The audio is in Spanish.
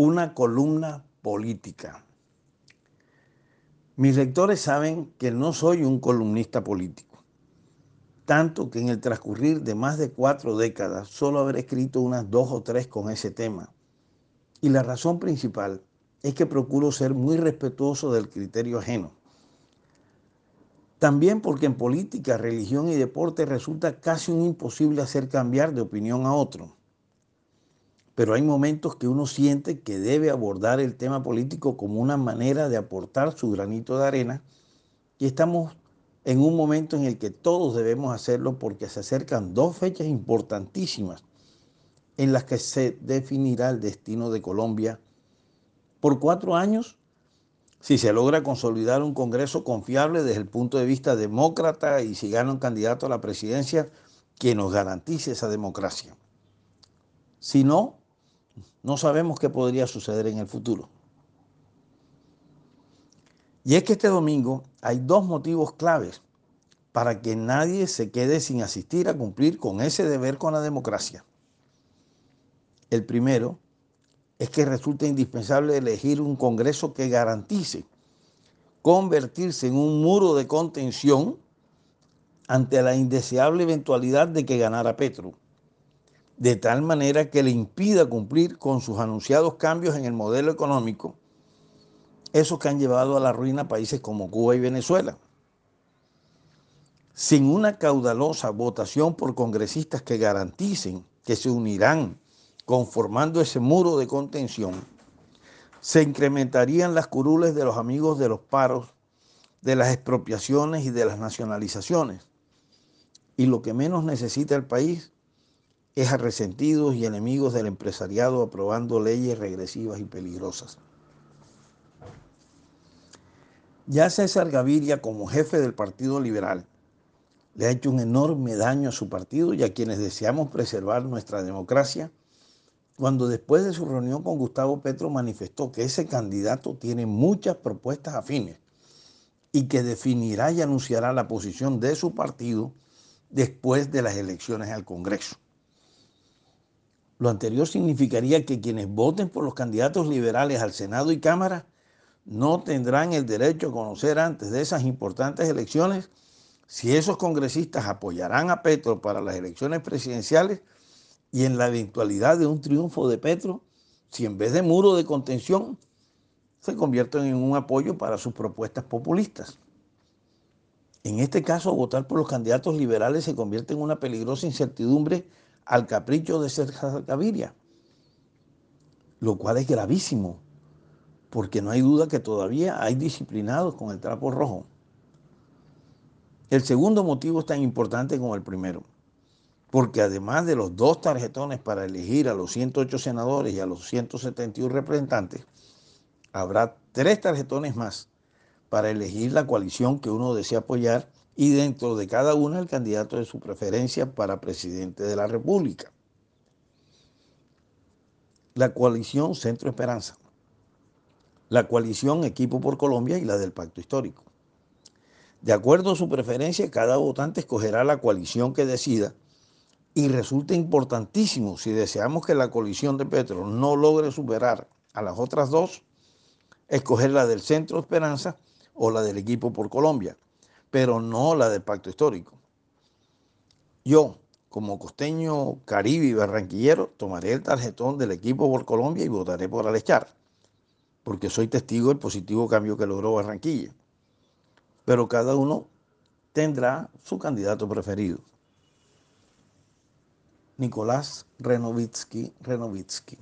una columna política. Mis lectores saben que no soy un columnista político, tanto que en el transcurrir de más de cuatro décadas solo habré escrito unas dos o tres con ese tema. Y la razón principal es que procuro ser muy respetuoso del criterio ajeno. También porque en política, religión y deporte resulta casi un imposible hacer cambiar de opinión a otro pero hay momentos que uno siente que debe abordar el tema político como una manera de aportar su granito de arena y estamos en un momento en el que todos debemos hacerlo porque se acercan dos fechas importantísimas en las que se definirá el destino de Colombia por cuatro años si se logra consolidar un Congreso confiable desde el punto de vista demócrata y si gana un candidato a la presidencia que nos garantice esa democracia. Si no, no sabemos qué podría suceder en el futuro. Y es que este domingo hay dos motivos claves para que nadie se quede sin asistir a cumplir con ese deber con la democracia. El primero es que resulta indispensable elegir un Congreso que garantice convertirse en un muro de contención ante la indeseable eventualidad de que ganara Petro de tal manera que le impida cumplir con sus anunciados cambios en el modelo económico, esos que han llevado a la ruina países como Cuba y Venezuela. Sin una caudalosa votación por congresistas que garanticen que se unirán conformando ese muro de contención, se incrementarían las curules de los amigos de los paros, de las expropiaciones y de las nacionalizaciones. Y lo que menos necesita el país es resentidos y enemigos del empresariado aprobando leyes regresivas y peligrosas. Ya César Gaviria, como jefe del Partido Liberal, le ha hecho un enorme daño a su partido y a quienes deseamos preservar nuestra democracia, cuando después de su reunión con Gustavo Petro manifestó que ese candidato tiene muchas propuestas afines y que definirá y anunciará la posición de su partido después de las elecciones al Congreso. Lo anterior significaría que quienes voten por los candidatos liberales al Senado y Cámara no tendrán el derecho a conocer antes de esas importantes elecciones si esos congresistas apoyarán a Petro para las elecciones presidenciales y en la eventualidad de un triunfo de Petro, si en vez de muro de contención se convierten en un apoyo para sus propuestas populistas. En este caso, votar por los candidatos liberales se convierte en una peligrosa incertidumbre al capricho de César Gaviria, lo cual es gravísimo, porque no hay duda que todavía hay disciplinados con el trapo rojo. El segundo motivo es tan importante como el primero, porque además de los dos tarjetones para elegir a los 108 senadores y a los 171 representantes, habrá tres tarjetones más para elegir la coalición que uno desea apoyar y dentro de cada una el candidato de su preferencia para presidente de la República. La coalición Centro Esperanza, la coalición Equipo por Colombia y la del Pacto Histórico. De acuerdo a su preferencia, cada votante escogerá la coalición que decida y resulta importantísimo si deseamos que la coalición de Petro no logre superar a las otras dos, escoger la del Centro Esperanza o la del Equipo por Colombia pero no la del pacto histórico. Yo, como costeño, caribe y barranquillero, tomaré el tarjetón del equipo por Colombia y votaré por Alechar, porque soy testigo del positivo cambio que logró Barranquilla. Pero cada uno tendrá su candidato preferido. Nicolás Renovitsky Renovitsky.